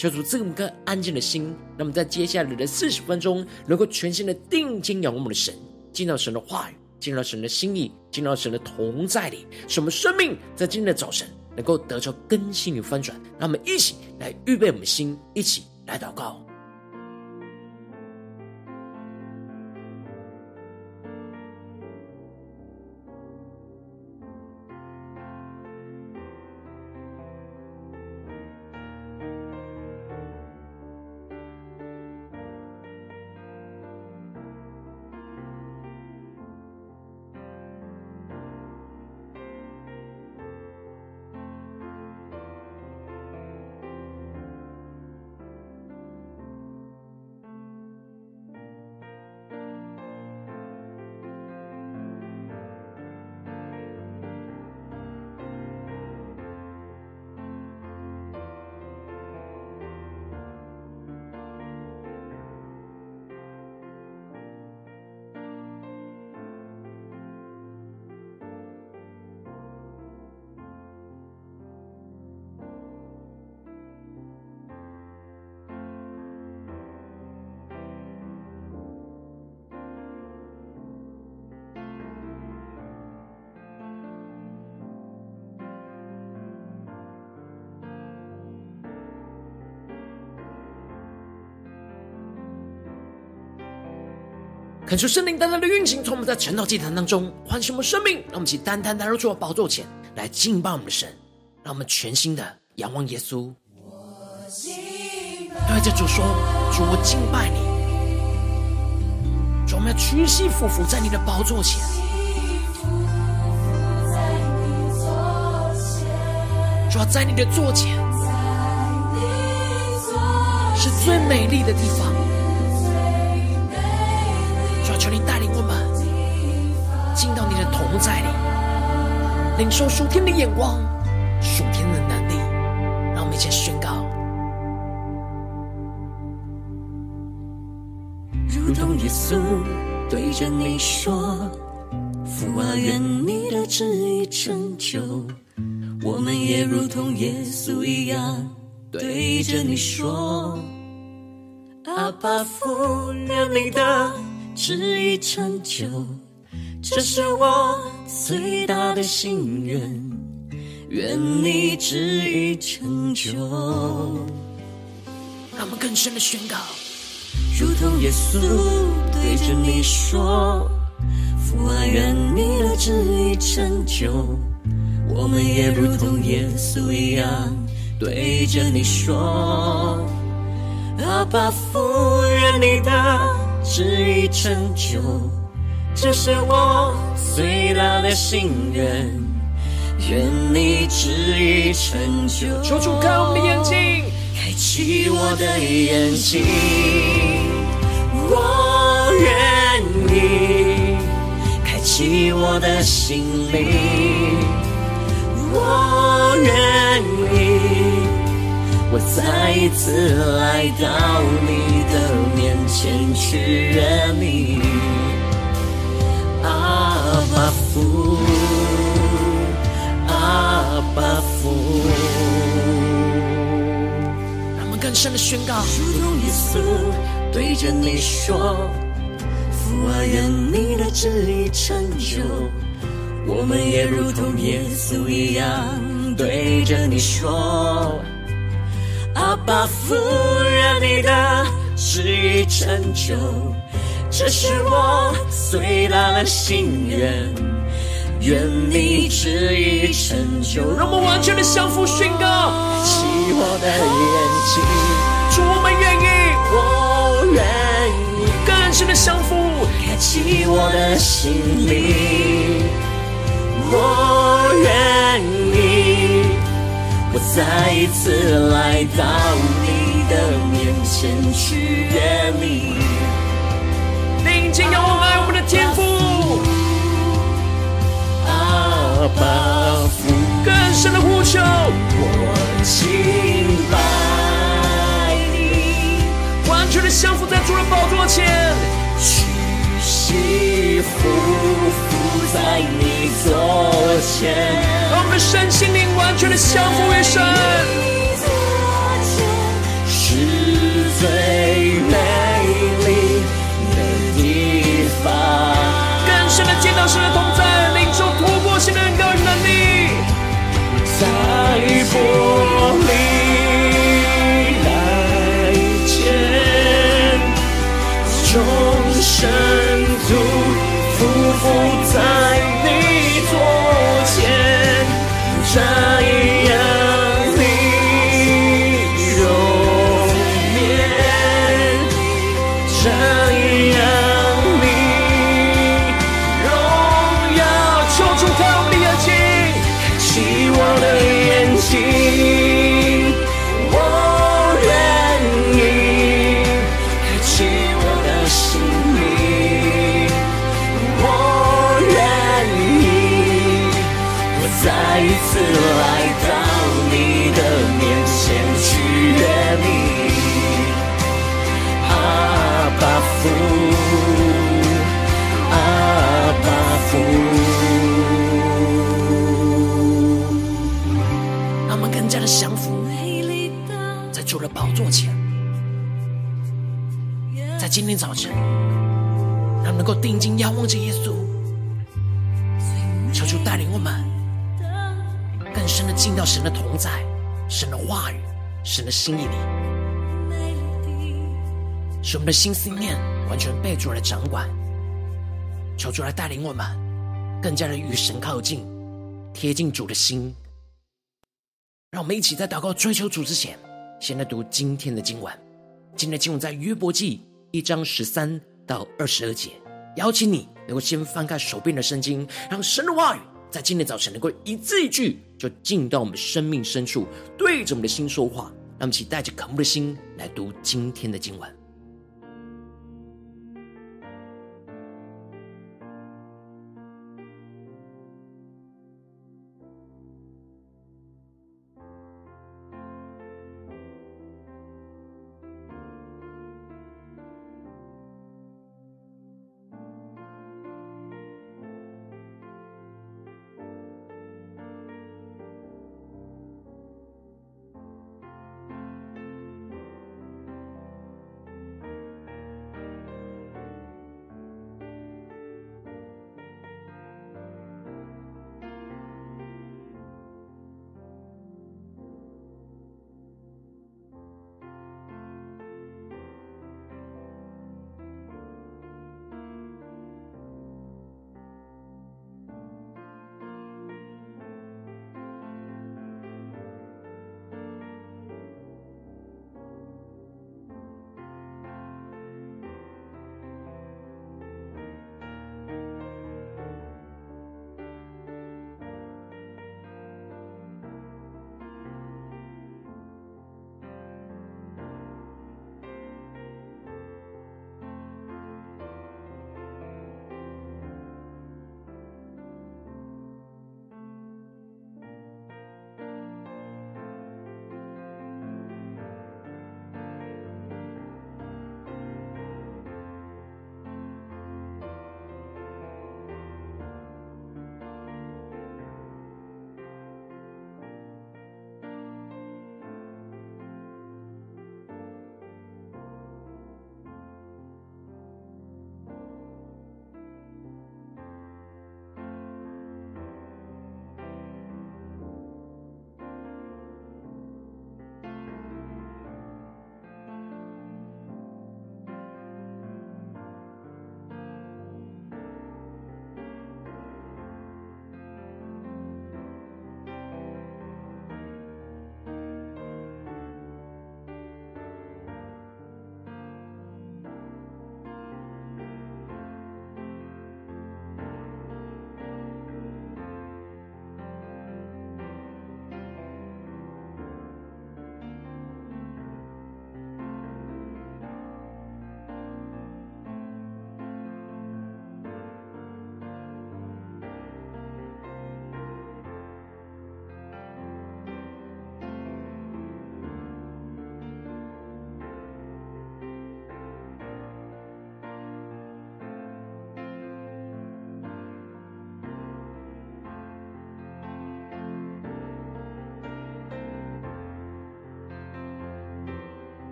求主赐给我们个安静的心。那么在接下来的四十分钟，能够全心的定睛仰望我们的神，进到神的话语，进到神的心意，进到神的同在里，使我们生命在今天的早晨能够得到更新与翻转。让我们一起来预备我们的心，一起来祷告。恳求圣灵单单的运行，从我们在晨祷祭坛当中唤醒我们生命，让我们一起单单来到主的宝座前来敬拜我们的神，让我们全心的仰望耶稣。对着主说：“主，我敬拜你。”主，我们要屈膝俯伏在你的宝座前。主要在你的座前，是最美丽的地方。求你带领我们进到你的同在里，领受属天的眼光、属天的能力，让我们一起宣告。如同耶稣对着你说：“父啊，愿你的旨意成就。”我们也如同耶稣一样对着你说：“阿爸父，愿你的。”旨意成就，这是我最大的心愿。愿你只一成就。让我们更深的宣告，如同耶稣对着你说：“父啊，愿你的旨意成就。”我们也如同耶稣一样对着你说：“阿爸父，愿你的。”旨意成就，这是我最大的心愿。愿你旨意成就。求主开我的眼睛，开启我的眼睛。我愿意开启我的心灵。我愿意，我再一次来到你的面。前去认你，阿爸父，阿爸父。让我们更深的宣告，如同耶稣对着你说：“父啊，愿你的旨意成就。”我们也如同耶稣一样对着你说：“阿爸父，愿你的。”旨意成就，这是我最大的心愿，愿你旨意成就。让我们完全的降服宣告，起我的眼睛，主我们愿意，我愿意更深的降服，开启我的心灵，我愿意，我再一次来到你的面前去愿你。敬仰我们爱我们的天赋，阿爸父，更深的呼求，我敬拜你，完全的降服在主人宝座前，屈膝匍匐在你座前，让我们身心灵完全的降服于神，次来到你的面前取悦你，阿爸父，阿爸父，让他们更加的降服，在主的宝座前，在今天早晨，他们能够定睛仰望着耶稣。进到神的同在、神的话语、神的心意里，使我们的心思念完全被主来掌管。求主来带领我们，更加的与神靠近，贴近主的心。让我们一起在祷告追求主之前，先来读今天的经文。今天的经文在约伯记。一章十三到二十二节，邀请你能够先翻开手边的圣经，让神的话语在今天早晨能够一字一句就进到我们生命深处，对着我们的心说话。让我们一起带着渴慕的心来读今天的经文。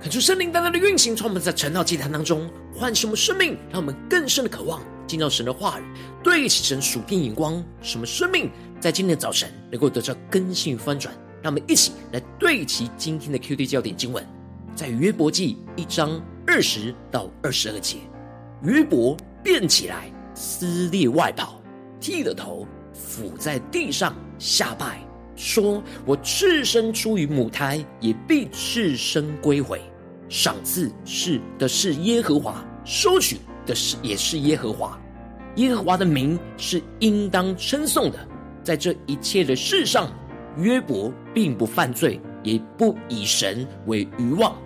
恳求圣灵大大的运行，从我们在晨祷祭坛当中唤醒我们生命，让我们更深的渴望进到神的话语，对齐神属天眼光，什么生命在今天的早晨能够得到更新与翻转。让我们一起来对齐今天的 QD 焦点经文，在约伯记一章二十到二十二节，约伯变起来，撕裂外袍，剃了头，俯在地上下拜。说：“我赤身出于母胎，也必赤身归回。赏赐是的是耶和华，收取的是也是耶和华。耶和华的名是应当称颂的。在这一切的事上，约伯并不犯罪，也不以神为愚妄。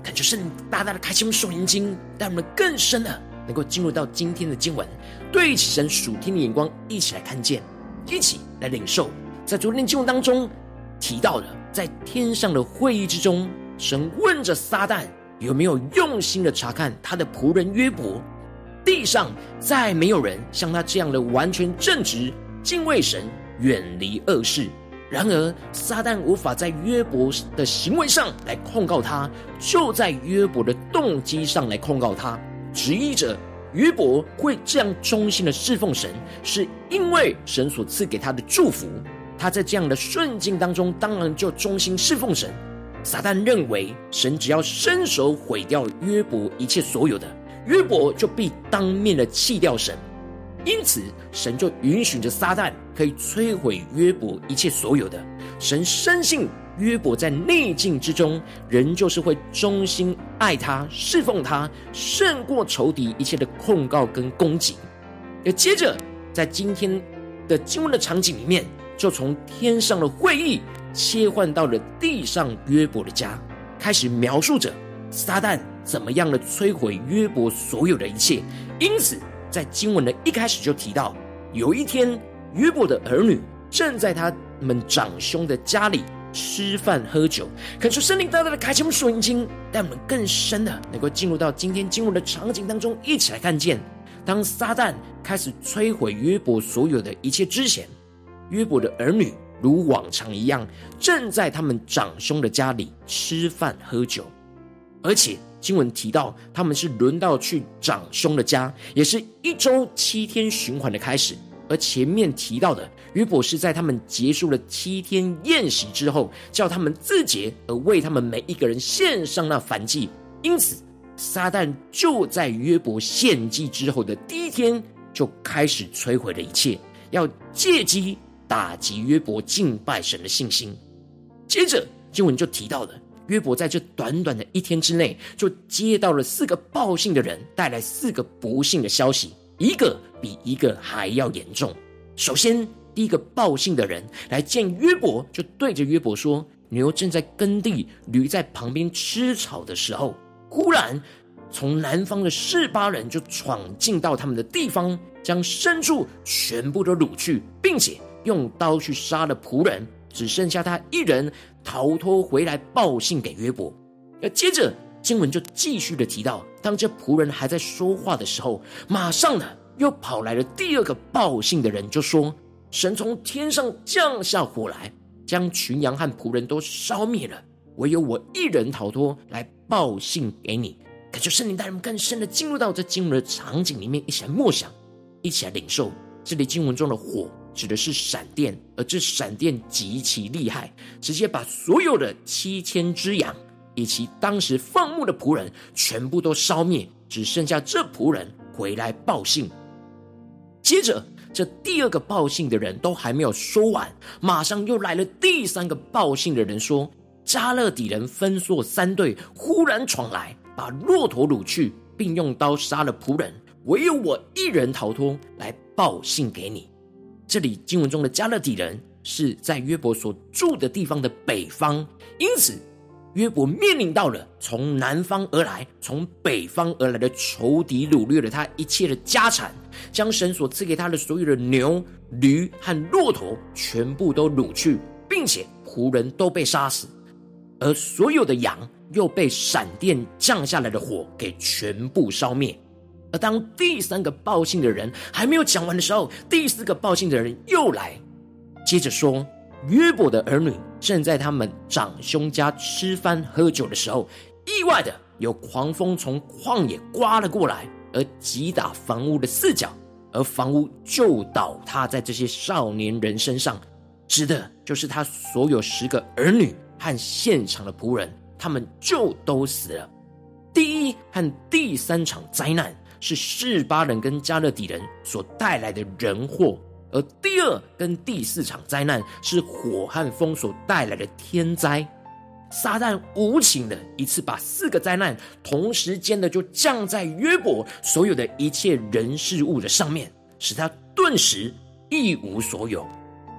感觉圣大大的开启我们属灵经，让我们更深的能够进入到今天的经文，对起神属天的眼光，一起来看见，一起来领受。”在昨天经文当中提到的，在天上的会议之中，神问着撒旦有没有用心的查看他的仆人约伯。地上再没有人像他这样的完全正直、敬畏神、远离恶事。然而，撒旦无法在约伯的行为上来控告他，就在约伯的动机上来控告他，质疑着约伯会这样忠心的侍奉神，是因为神所赐给他的祝福。他在这样的顺境当中，当然就忠心侍奉神。撒旦认为，神只要伸手毁掉约伯一切所有的，约伯就必当面的弃掉神。因此，神就允许着撒旦可以摧毁约伯一切所有的。神深信约伯在逆境之中，仍旧是会忠心爱他、侍奉他，胜过仇敌一切的控告跟攻击。而接着，在今天的经文的场景里面。就从天上的会议切换到了地上约伯的家，开始描述着撒旦怎么样的摧毁约伯所有的一切。因此，在经文的一开始就提到，有一天约伯的儿女正在他们长兄的家里吃饭喝酒。可是圣灵大大的开启我们属灵经，让我们更深的能够进入到今天经文的场景当中，一起来看见，当撒旦开始摧毁约伯所有的一切之前。约伯的儿女如往常一样，正在他们长兄的家里吃饭喝酒，而且经文提到他们是轮到去长兄的家，也是一周七天循环的开始。而前面提到的约伯是在他们结束了七天宴席之后，叫他们自洁，而为他们每一个人献上那燔祭。因此，撒旦就在约伯献祭之后的第一天就开始摧毁了一切，要借机。打击约伯敬拜神的信心。接着经文就提到了约伯在这短短的一天之内，就接到了四个报信的人带来四个不幸的消息，一个比一个还要严重。首先，第一个报信的人来见约伯，就对着约伯说：“牛正在耕地，驴在旁边吃草的时候，忽然从南方的示巴人就闯进到他们的地方，将牲畜全部都掳去，并且。”用刀去杀了仆人，只剩下他一人逃脱回来报信给约伯。而接着经文就继续的提到，当这仆人还在说话的时候，马上呢又跑来了第二个报信的人，就说：“神从天上降下火来，将群羊和仆人都烧灭了，唯有我一人逃脱来报信给你。”感觉圣灵带人更深的进入到这经文的场景里面，一起来默想，一起来领受这里经文中的火。指的是闪电，而这闪电极其厉害，直接把所有的七千只羊以及当时放牧的仆人全部都烧灭，只剩下这仆人回来报信。接着，这第二个报信的人都还没有说完，马上又来了第三个报信的人说：“加勒底人分作三队，忽然闯来，把骆驼掳去，并用刀杀了仆人，唯有我一人逃脱，来报信给你。”这里经文中的迦勒底人是在约伯所住的地方的北方，因此约伯面临到了从南方而来、从北方而来的仇敌掳掠了他一切的家产，将神所赐给他的所有的牛、驴和骆驼全部都掳去，并且仆人都被杀死，而所有的羊又被闪电降下来的火给全部烧灭。而当第三个报信的人还没有讲完的时候，第四个报信的人又来，接着说：约伯的儿女正在他们长兄家吃饭喝酒的时候，意外的有狂风从旷野刮了过来，而击打房屋的四角，而房屋就倒塌在这些少年人身上，指的就是他所有十个儿女和现场的仆人，他们就都死了。第一和第三场灾难是示巴人跟迦勒底人所带来的人祸，而第二跟第四场灾难是火和风所带来的天灾。撒旦无情的一次把四个灾难同时间的就降在约伯所有的一切人事物的上面，使他顿时一无所有。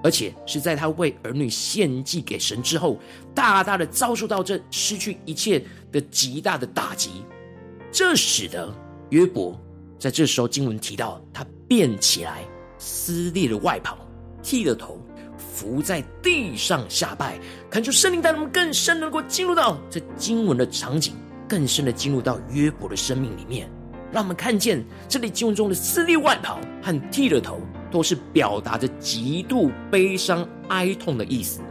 而且是在他为儿女献祭给神之后，大大的遭受到这失去一切的极大的打击，这使得约伯在这时候经文提到，他便起来撕裂了外袍，剃了头，伏在地上下拜，恳求圣灵带我们更深能够进入到这经文的场景，更深的进入到约伯的生命里面，让我们看见这里经文中的撕裂外袍和剃了头。都是表达着极度悲伤、哀痛的意思。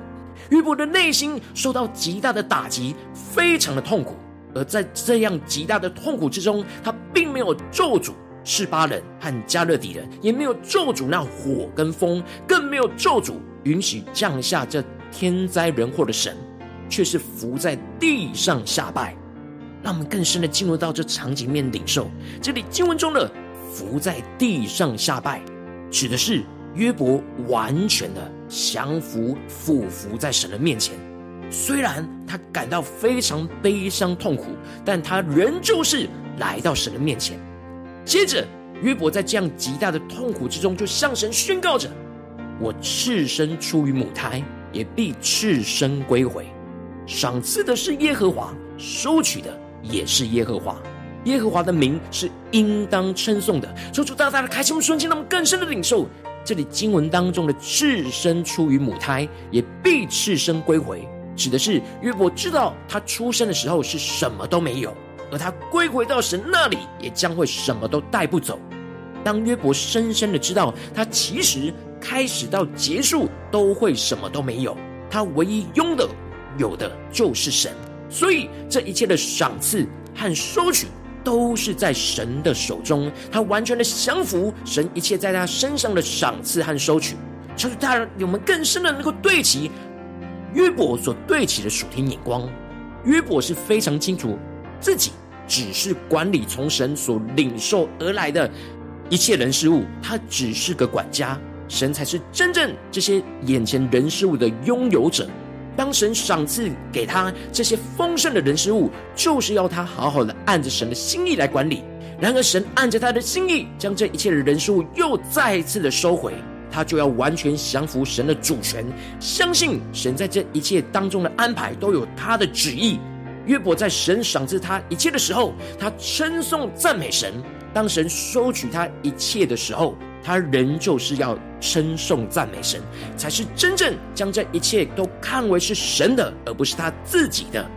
约伯的内心受到极大的打击，非常的痛苦。而在这样极大的痛苦之中，他并没有咒诅示巴人和迦勒底人，也没有咒诅那火跟风，更没有咒诅允许降下这天灾人祸的神，却是伏在地上下拜。让我们更深的进入到这场景面领受这里经文中的伏在地上下拜。指的是约伯完全的降服、俯伏在神的面前。虽然他感到非常悲伤、痛苦，但他仍旧是来到神的面前。接着，约伯在这样极大的痛苦之中，就向神宣告着：“我赤身出于母胎，也必赤身归回。赏赐的是耶和华，收取的也是耶和华。”耶和华的名是应当称颂的。求主大大的开心我们瞬间，让我们更深的领受这里经文当中的赤身出于母胎，也必赤身归回，指的是约伯知道他出生的时候是什么都没有，而他归回到神那里，也将会什么都带不走。当约伯深深的知道他其实开始到结束都会什么都没有，他唯一拥的有的就是神，所以这一切的赏赐和收取。都是在神的手中，他完全的降服神一切在他身上的赏赐和收取。求主大人，我们更深的能够对齐约伯所对齐的属天眼光。约伯是非常清楚自己只是管理从神所领受而来的一切人事物，他只是个管家，神才是真正这些眼前人事物的拥有者。当神赏赐给他这些丰盛的人事物，就是要他好好的按着神的心意来管理。然而，神按着他的心意，将这一切的人事物又再一次的收回，他就要完全降服神的主权，相信神在这一切当中的安排都有他的旨意。约伯在神赏赐他一切的时候，他称颂赞美神；当神收取他一切的时候，他仍旧是要称颂赞美神，才是真正将这一切都看为是神的，而不是他自己的。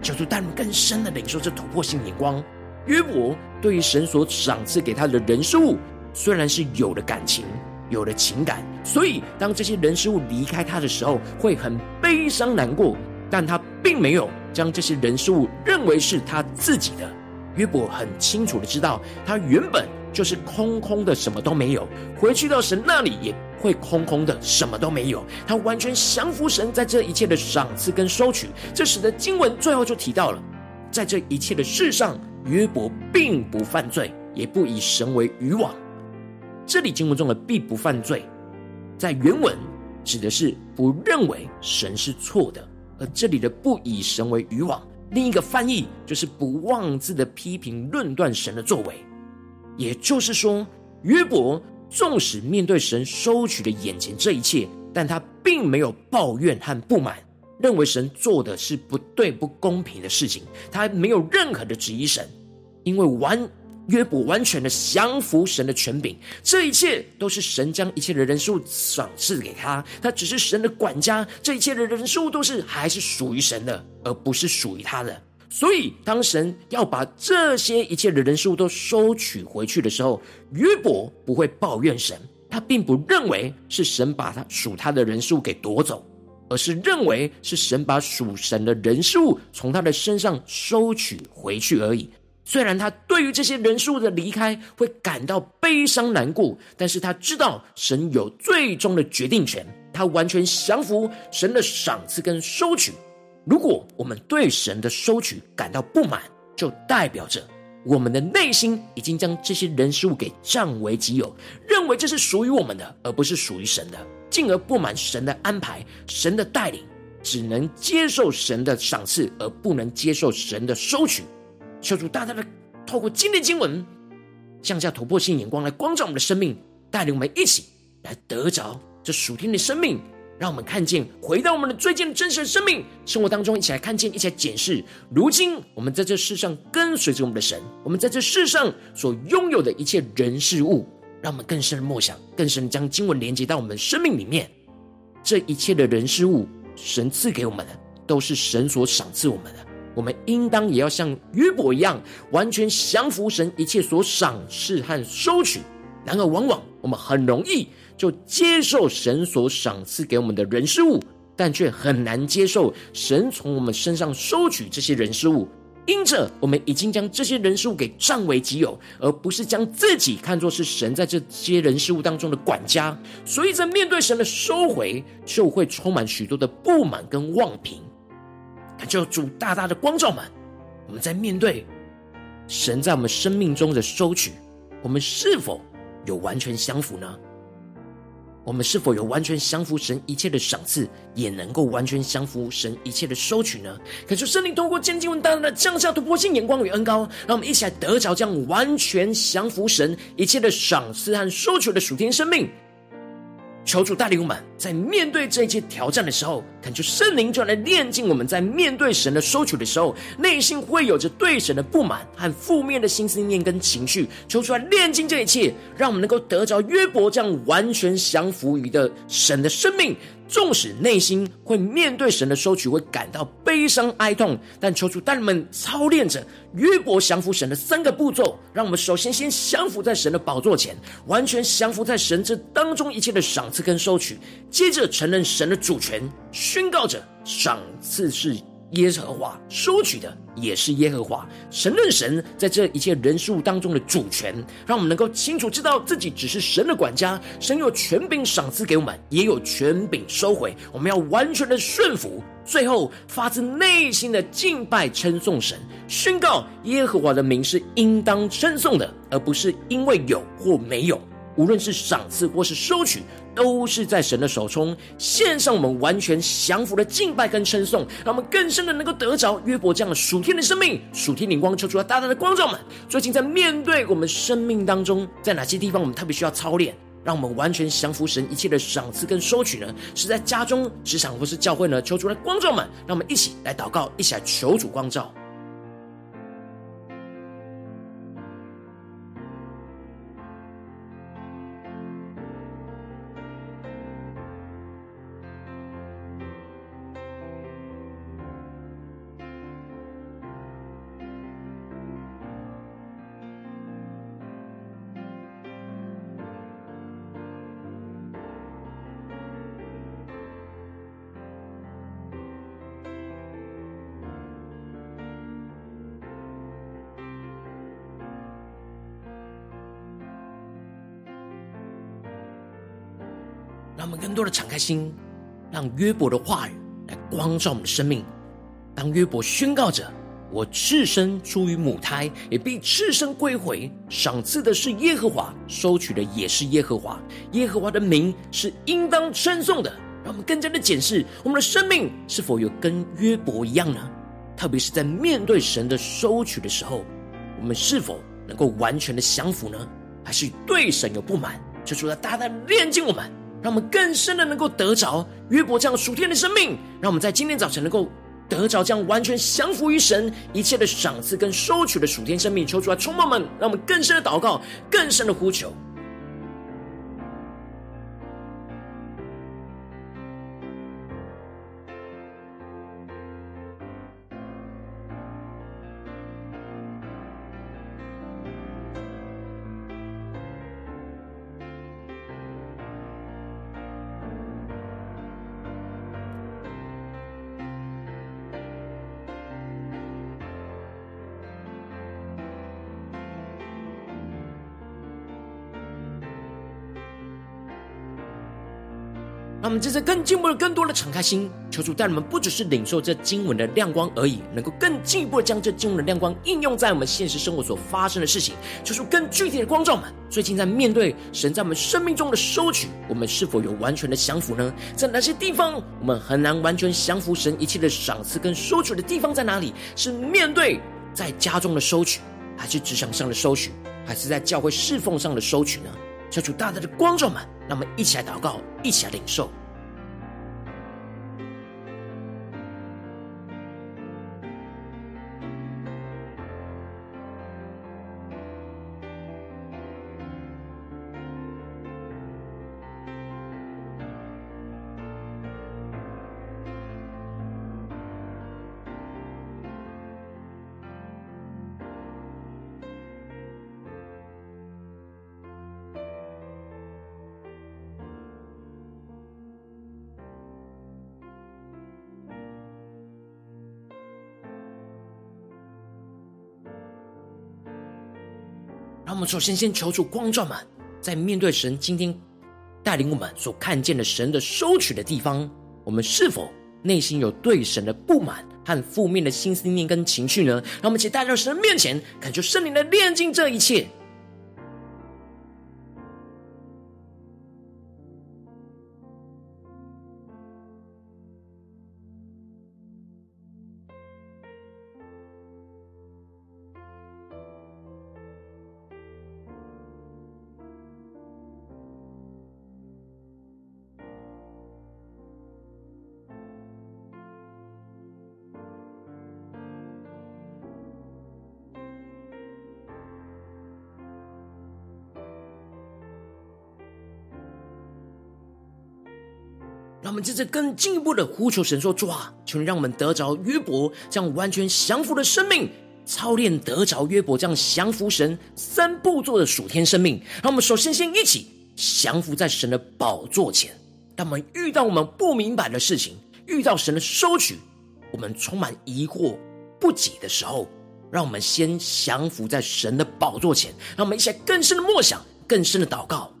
求主带领更深的领受这突破性眼光。约伯对于神所赏赐给他的人事物，虽然是有了感情，有了情感，所以当这些人事物离开他的时候，会很悲伤难过，但他并没有将这些人事物认为是他自己的。约伯很清楚的知道，他原本。就是空空的，什么都没有。回去到神那里也会空空的，什么都没有。他完全降服神在这一切的赏赐跟收取，这使得经文最后就提到了，在这一切的事上，约伯并不犯罪，也不以神为愚妄。这里经文中的“必不犯罪”，在原文指的是不认为神是错的，而这里的“不以神为愚妄”，另一个翻译就是不妄自的批评论断神的作为。也就是说，约伯纵使面对神收取的眼前这一切，但他并没有抱怨和不满，认为神做的是不对、不公平的事情。他没有任何的质疑神，因为完约伯完全的降服神的权柄，这一切都是神将一切的人事物赏赐给他，他只是神的管家。这一切的人事物都是还是属于神的，而不是属于他的。所以，当神要把这些一切的人事物都收取回去的时候，约伯不会抱怨神，他并不认为是神把他属他的人事物给夺走，而是认为是神把属神的人事物从他的身上收取回去而已。虽然他对于这些人事物的离开会感到悲伤难过，但是他知道神有最终的决定权，他完全降服神的赏赐跟收取。如果我们对神的收取感到不满，就代表着我们的内心已经将这些人事物给占为己有，认为这是属于我们的，而不是属于神的，进而不满神的安排、神的带领，只能接受神的赏赐，而不能接受神的收取。求主大大的透过今天经文，降下突破性眼光来光照我们的生命，带领我们一起来得着这属天的生命，让我们看见回到我们的最近的真实的生命生活当中，一起来看见，一起来检视。如今我们在这世上跟随着我们的神，我们在这世上所拥有的一切人事物，让我们更深的默想，更深的将经文连接到我们的生命里面。这一切的人事物，神赐给我们的，都是神所赏赐我们的。我们应当也要像约伯一样，完全降服神一切所赏赐和收取。然而，往往我们很容易就接受神所赏赐给我们的人事物，但却很难接受神从我们身上收取这些人事物。因着我们已经将这些人事物给占为己有，而不是将自己看作是神在这些人事物当中的管家，所以在面对神的收回，就会充满许多的不满跟妄评。就主大大的光照们，我们在面对神在我们生命中的收取，我们是否有完全降服呢？我们是否有完全降服神一切的赏赐，也能够完全降服神一切的收取呢？可是圣灵通过今天经文大大的降下突破性眼光与恩膏，让我们一起来得着这样完全降服神一切的赏赐和收取的属天生命。求主带领我们，在面对这一切挑战的时候，恳求圣灵就来炼净我们，在面对神的收取的时候，内心会有着对神的不满和负面的心思念跟情绪。求出来炼净这一切，让我们能够得着约伯这样完全降服于的神的生命。纵使内心会面对神的收取，会感到悲伤哀痛，但求主带领们操练着约伯降服神的三个步骤。让我们首先先降服在神的宝座前，完全降服在神这当中一切的赏赐跟收取。接着承认神的主权，宣告着赏赐是耶和华收取的，也是耶和华。神认神在这一切人事物当中的主权，让我们能够清楚知道自己只是神的管家。神有权柄赏赐给我们，也有权柄收回。我们要完全的顺服，最后发自内心的敬拜称颂神，宣告耶和华的名是应当称颂的，而不是因为有或没有。无论是赏赐或是收取，都是在神的手中。献上我们完全降服的敬拜跟称颂，让我们更深的能够得着约伯这样的属天的生命、属天灵光，求出来大大的光照们。最近在面对我们生命当中，在哪些地方我们特别需要操练，让我们完全降服神一切的赏赐跟收取呢？是在家中、职场或是教会呢？求主来光照们，让我们一起来祷告，一起来求主光照。让我们更多的敞开心，让约伯的话语来光照我们的生命。当约伯宣告着：“我赤身出于母胎，也必赤身归回。赏赐的是耶和华，收取的也是耶和华。耶和华的名是应当称颂的。”让我们更加的检视我们的生命是否有跟约伯一样呢？特别是在面对神的收取的时候，我们是否能够完全的降服呢？还是对神有不满？就主要大大炼净我们。让我们更深的能够得着约伯这样属天的生命，让我们在今天早晨能够得着这样完全降服于神一切的赏赐跟收取的属天生命。抽出来充满们，让我们更深的祷告，更深的呼求。让我们这次更进步的、更多的敞开心，求主带我们不只是领受这经文的亮光而已，能够更进一步的将这经文的亮光应用在我们现实生活所发生的事情。求主更具体的光照们，最近在面对神在我们生命中的收取，我们是否有完全的降服呢？在哪些地方我们很难完全降服神一切的赏赐跟收取的地方在哪里？是面对在家中的收取，还是职场上的收取，还是在教会侍奉上的收取呢？求主大大的光照们，让我们一起来祷告，一起来领受。首先先求助光照们，在面对神今天带领我们所看见的神的收取的地方，我们是否内心有对神的不满和负面的心思念跟情绪呢？让我们一起带到神的面前，恳求圣灵的炼净这一切。们接着更进一步的呼求神说：“主啊，求你让我们得着约伯这样完全降服的生命，操练得着约伯这样降服神三步做的属天生命。让我们首先先一起降服在神的宝座前。当我们遇到我们不明白的事情，遇到神的收取，我们充满疑惑不解的时候，让我们先降服在神的宝座前。让我们一起更深的默想，更深的祷告。”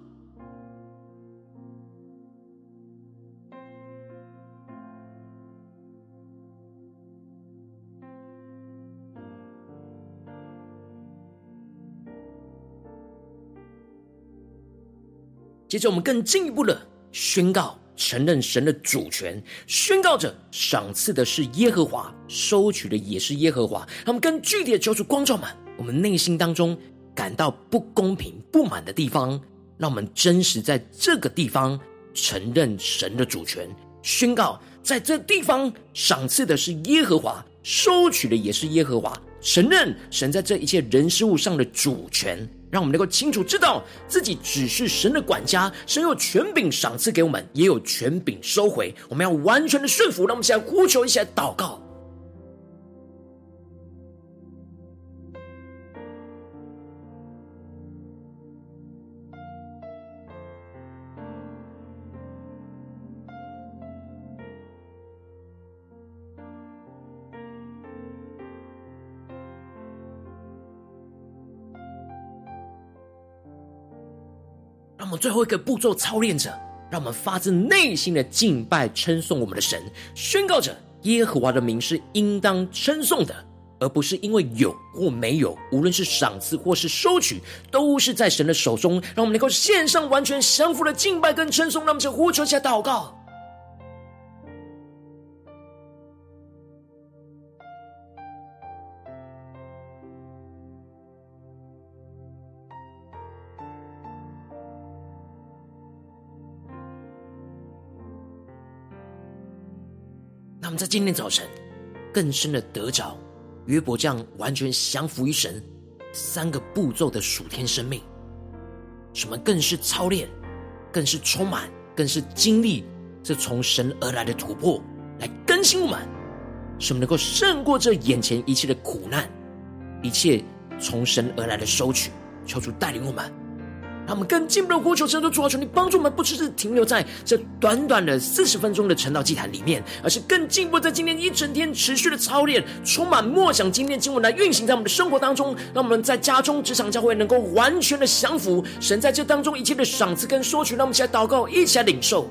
接着，我们更进一步的宣告、承认神的主权，宣告着赏赐的是耶和华，收取的也是耶和华。他们更具体的求主光照们，我们内心当中感到不公平、不满的地方，让我们真实在这个地方承认神的主权，宣告在这地方赏赐的是耶和华，收取的也是耶和华。承认神在这一切人事物上的主权。让我们能够清楚知道自己只是神的管家，神有权柄赏赐给我们，也有权柄收回。我们要完全的顺服。让我们现在呼求，一起来祷告。我们最后一个步骤操练者，让我们发自内心的敬拜称颂我们的神，宣告着耶和华的名是应当称颂的，而不是因为有或没有，无论是赏赐或是收取，都是在神的手中。让我们能够献上完全降服的敬拜跟称颂，让我们就呼求起来祷告。那么在今天早晨，更深的得着约伯这样完全降服于神三个步骤的属天生命，什么更是操练，更是充满，更是经历这从神而来的突破，来更新我们，使我们能够胜过这眼前一切的苦难，一切从神而来的收取，求主带领我们。让我们更进步的呼求神的主啊，求你帮助我们，不只是停留在这短短的四十分钟的晨祷祭坛里面，而是更进一步在今天一整天持续的操练，充满默想今天经文来运行在我们的生活当中。让我们在家中、职场、教会能够完全的降服神在这当中一切的赏赐跟索取。让我们一起来祷告，一起来领受。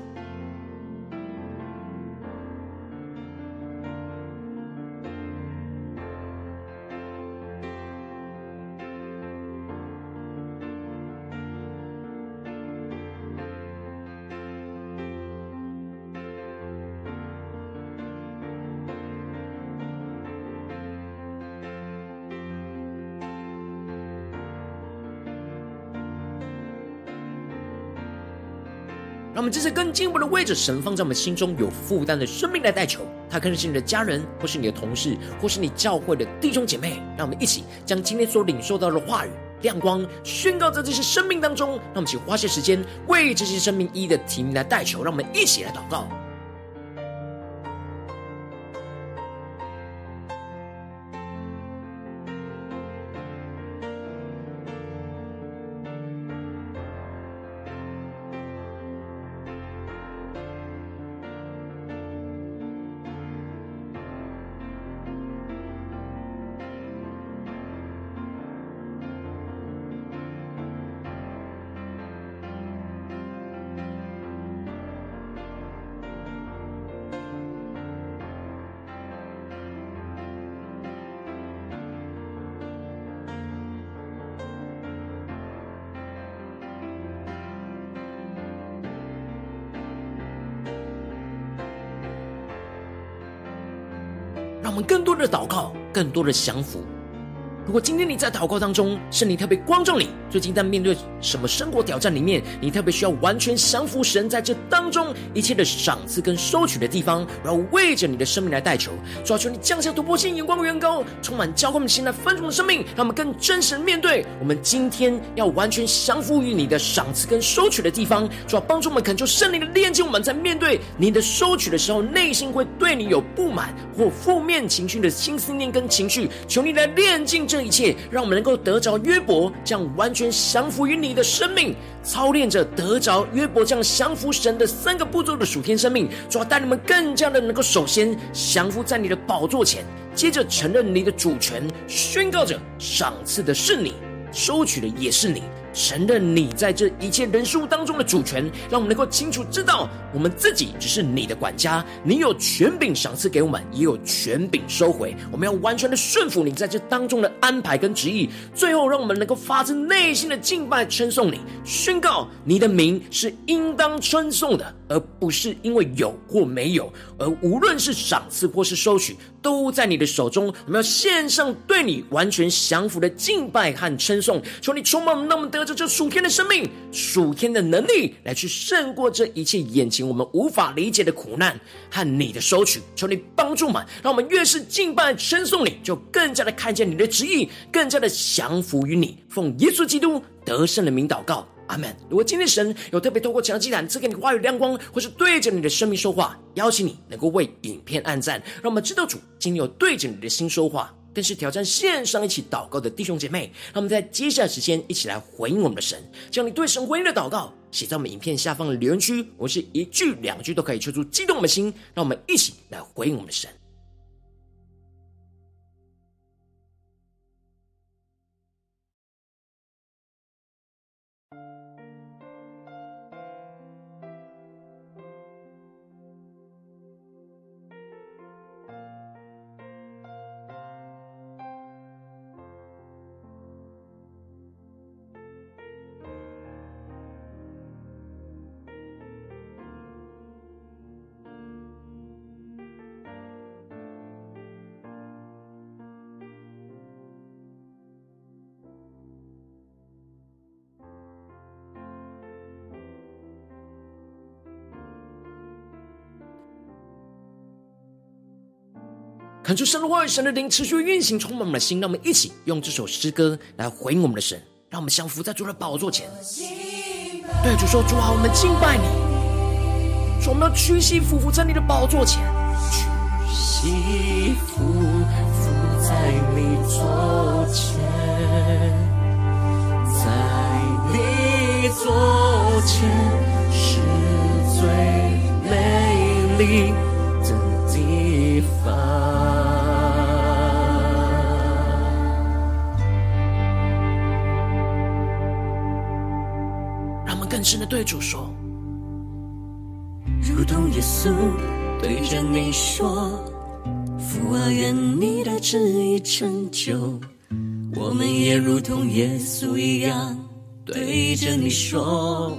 我们这些更进一步的位置神放在我们心中有负担的生命来代求，他可能是你的家人，或是你的同事，或是你教会的弟兄姐妹。让我们一起将今天所领受到的话语亮光宣告在这些生命当中。让我们一起花些时间为这些生命一一的提名来代求。让我们一起来祷告。多的祷告，更多的降服。如果今天你在祷告当中，圣灵特别光照你，最近在面对什么生活挑战里面，你特别需要完全降服神在这当中一切的赏赐跟收取的地方，然后为着你的生命来代求，主要求你降下突破性眼光的远高，充满教会我们心来分盛的生命，让我们更真实面对我们今天要完全降服于你的赏赐跟收取的地方，主要帮助我们恳求圣灵的炼净，我们在面对你的收取的时候，内心会对你有不满或负面情绪的心思念跟情绪，求你来炼净。这一切，让我们能够得着约伯这样完全降服于你的生命，操练着得着约伯这样降服神的三个步骤的属天生命，主要带你们更加的能够首先降服在你的宝座前，接着承认你的主权，宣告着赏赐的是你，收取的也是你。承认你在这一切人事物当中的主权，让我们能够清楚知道，我们自己只是你的管家，你有权柄赏赐给我们，也有权柄收回。我们要完全的顺服你在这当中的安排跟旨意。最后，让我们能够发自内心的敬拜称颂你，宣告你的名是应当称颂的，而不是因为有或没有。而无论是赏赐或是收取，都在你的手中。我们要献上对你完全降服的敬拜和称颂，求你充满我们，那么得着这属天的生命，属天的能力，来去胜过这一切眼前我们无法理解的苦难和你的收取。求你帮助们，让我们越是敬拜称颂你，就更加的看见你的旨意，更加的降服于你。奉耶稣基督得胜的名祷告，阿门。如果今天神有特别透过强击坛赐给你话语亮光，或是对着你的生命说话，邀请你能够为影片按赞，让我们知道主今天有对着你的心说话。更是挑战线上一起祷告的弟兄姐妹，让我们在接下来时间一起来回应我们的神，将你对神回应的祷告写在我们影片下方的留言区，我是一句两句都可以说出激动我们的心，让我们一起来回应我们的神。恳求神的话语、神的灵持续运行，充满我们的心。让我们一起用这首诗歌来回应我们的神，让我们降服在主的宝座前。对主说：“主啊，我们敬拜你。说我们要屈膝俯伏在你的宝座前，屈膝俯伏在你座前，在你座前是最美丽的地方。”更深的对主说，如同耶稣对着你说：“父啊，愿你的旨意成就。”我们也如同耶稣一样对着你说：“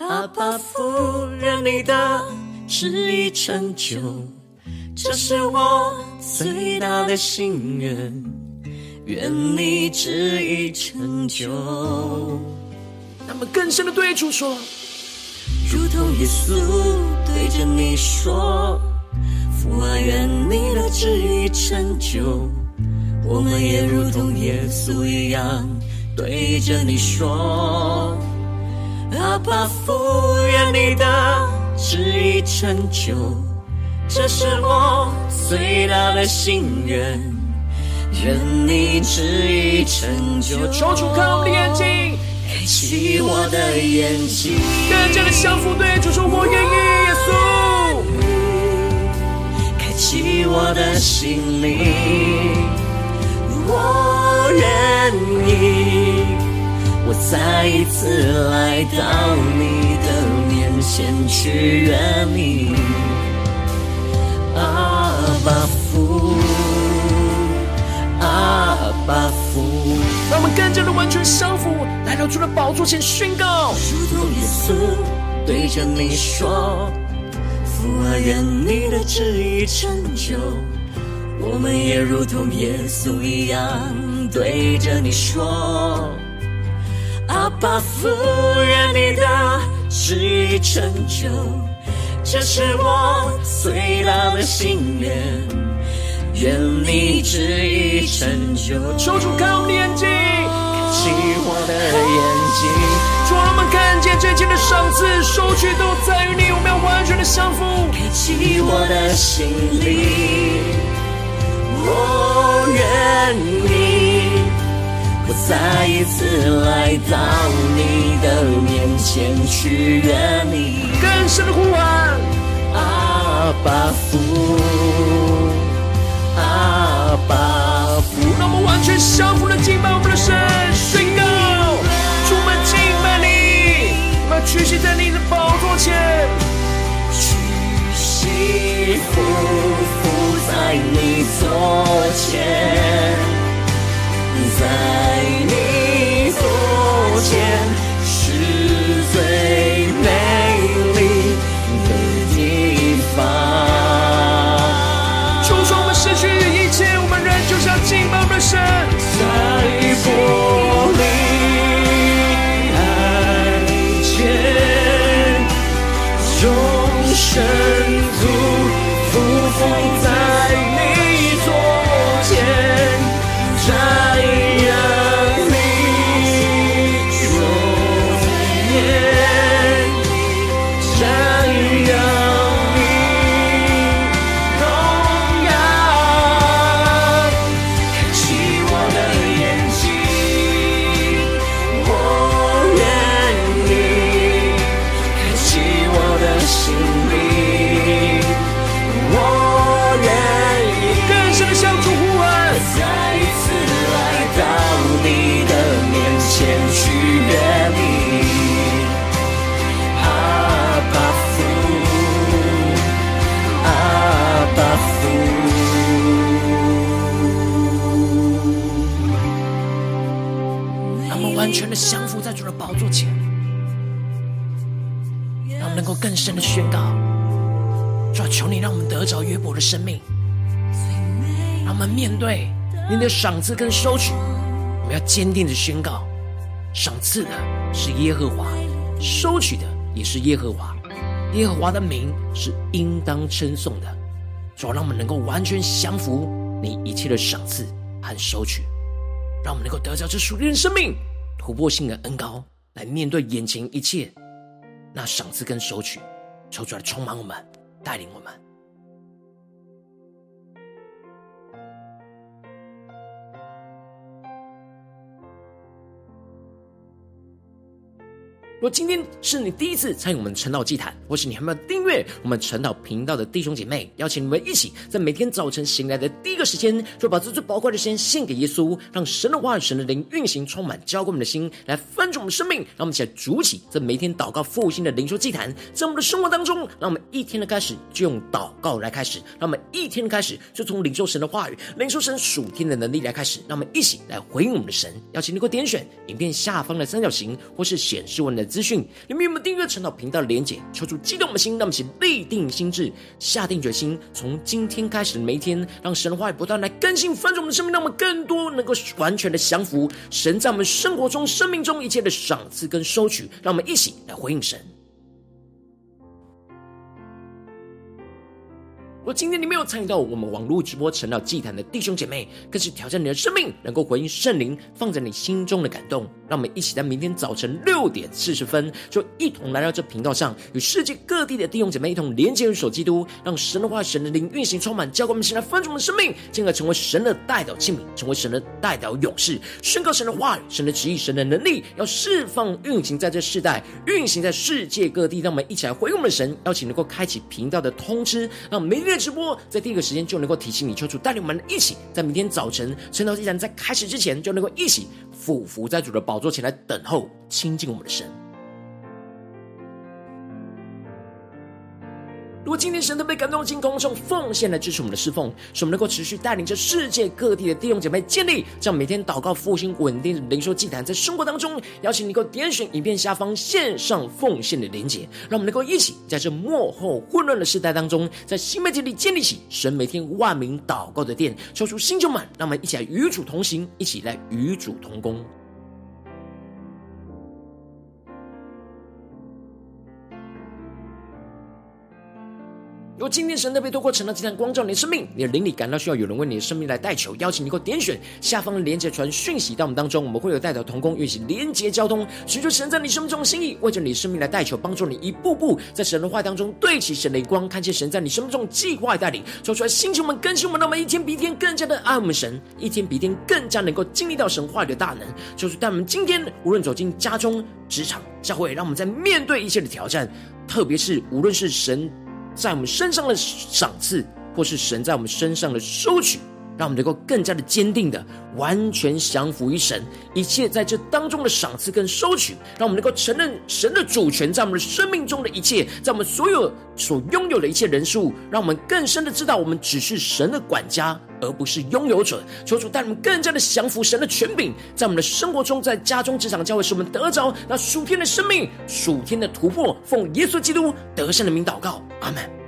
阿爸父，愿你的旨意成就。”这是我最大的心愿，愿你旨意成就。更深的对主说：如同耶稣对着你说：“父啊，愿你的旨意成就。”我们也如同耶稣一样对着你说：“阿爸父，愿你的旨意成就。”这是我最大的心愿，愿你旨意成就。求主开我们的眼睛，开启我的眼睛，更加的降服对主说：“我愿意，耶稣。”开启我的心灵，我愿意，我再一次来到你的面前去愿你。阿爸父，阿爸父，让我们更加的完全降服，来到主的宝座前宣告。如同耶稣对着你说：“父啊，愿你的旨意成就。”我们也如同耶稣一样对着你说：“阿爸父，愿你的旨意成就。”这是我最大的心愿，愿你旨意成就。求主开我们的眼睛，开启我的眼睛，主让我们看见这一切的赏赐、收取都在于你，我们要完全的降服。开启我的心灵，我愿意，我再一次来到你的面前去愿你。更深的呼唤，阿爸父，阿爸父，让我们完全降服的敬拜我们的神，屈膝在你的宝座前，屈膝匍匐在你座前，在全的降服在主的宝座前，让我们能够更深的宣告，主啊，求你让我们得着约伯的生命，让我们面对你的赏赐跟收取，我们要坚定的宣告：赏赐的是耶和华，收取的也是耶和华，耶和华的名是应当称颂的。主啊，让我们能够完全降服你一切的赏赐和收取，让我们能够得着这属灵的生命，突破性的恩膏，来面对眼前一切那赏赐跟收取。抽出来，充满我们，带领我们。如果今天是你第一次参与我们晨祷祭坛，或是你还没有订阅我们晨祷频道的弟兄姐妹，邀请你们一起在每天早晨醒来的第一个时间，就把这最宝贵的时间献给耶稣，让神的话语、神的灵运行，充满浇灌我们的心，来翻转我们生命。让我们一起来筑起这每天祷告复兴的灵修祭坛，在我们的生活当中，让我们一天的开始就用祷告来开始，让我们一天的开始就从领受神的话语、领受神属天的能力来开始。让我们一起来回应我们的神。邀请你给我点选影片下方的三角形，或是显示文的。资讯，你们有没有订阅陈祷频道的连结？求主激动的心，让我们一起立定心智，下定决心，从今天开始的每一天，让神话语不断来更新翻转我们的生命，让我们更多能够完全的降服神在我们生活中、生命中一切的赏赐跟收取。让我们一起来回应神。若今天你没有参与到我们网络直播成了祭坛的弟兄姐妹，更是挑战你的生命，能够回应圣灵放在你心中的感动。让我们一起在明天早晨六点四十分，就一同来到这频道上，与世界各地的弟兄姐妹一同连接、与守基督，让神的话、神的灵运行充满，教灌我们现在分盛的生命，进而成为神的代表器皿，成为神的代表勇士，宣告神的话语、神的旨意、神的能力，要释放运行在这世代，运行在世界各地。让我们一起来回应我们的神，邀请能够开启频道的通知，让每直播在第一个时间就能够提醒你，求主带领我们一起，在明天早晨晨祷祭坛在开始之前，就能够一起俯伏在主的宝座前来等候亲近我们的神。如果今天神都被感动的心，空中奉献来支持我们的侍奉，使我们能够持续带领着世界各地的弟兄姐妹建立这样每天祷告复兴稳定的灵修祭坛，在生活当中，邀请你能够点选影片下方线上奉献的连结，让我们能够一起在这幕后混乱的时代当中，在新媒体里建立起神每天万名祷告的殿，抽出新旧满，让我们一起来与主同行，一起来与主同工。今天神特别透过晨祷祭坛光照你的生命，你的灵里感到需要有人为你的生命来代求，邀请你给我点选下方连接传讯息到我们当中，我们会有代祷同工运行连接交通，寻求神在你生命中的心意，为着你的生命来代求，帮助你一步步在神的话当中对齐神的光，看见神在你生命中计划带领，说出来星球们更新我们，让我们一天比一天更加的爱我们神，一天比一天更加能够经历到神话语的大能，就是带我们今天无论走进家中、职场、教会，让我们在面对一切的挑战，特别是无论是神。在我们身上的赏赐，或是神在我们身上的收取，让我们能够更加的坚定的完全降服于神。一切在这当中的赏赐跟收取，让我们能够承认神的主权在我们的生命中的一切，在我们所有所拥有的一切人数，让我们更深的知道，我们只是神的管家，而不是拥有者。求主带我们更加的降服神的权柄，在我们的生活中，在家中、职场、教会，使我们得着那属天的生命、属天的突破。奉耶稣基督得胜的名祷告，阿门。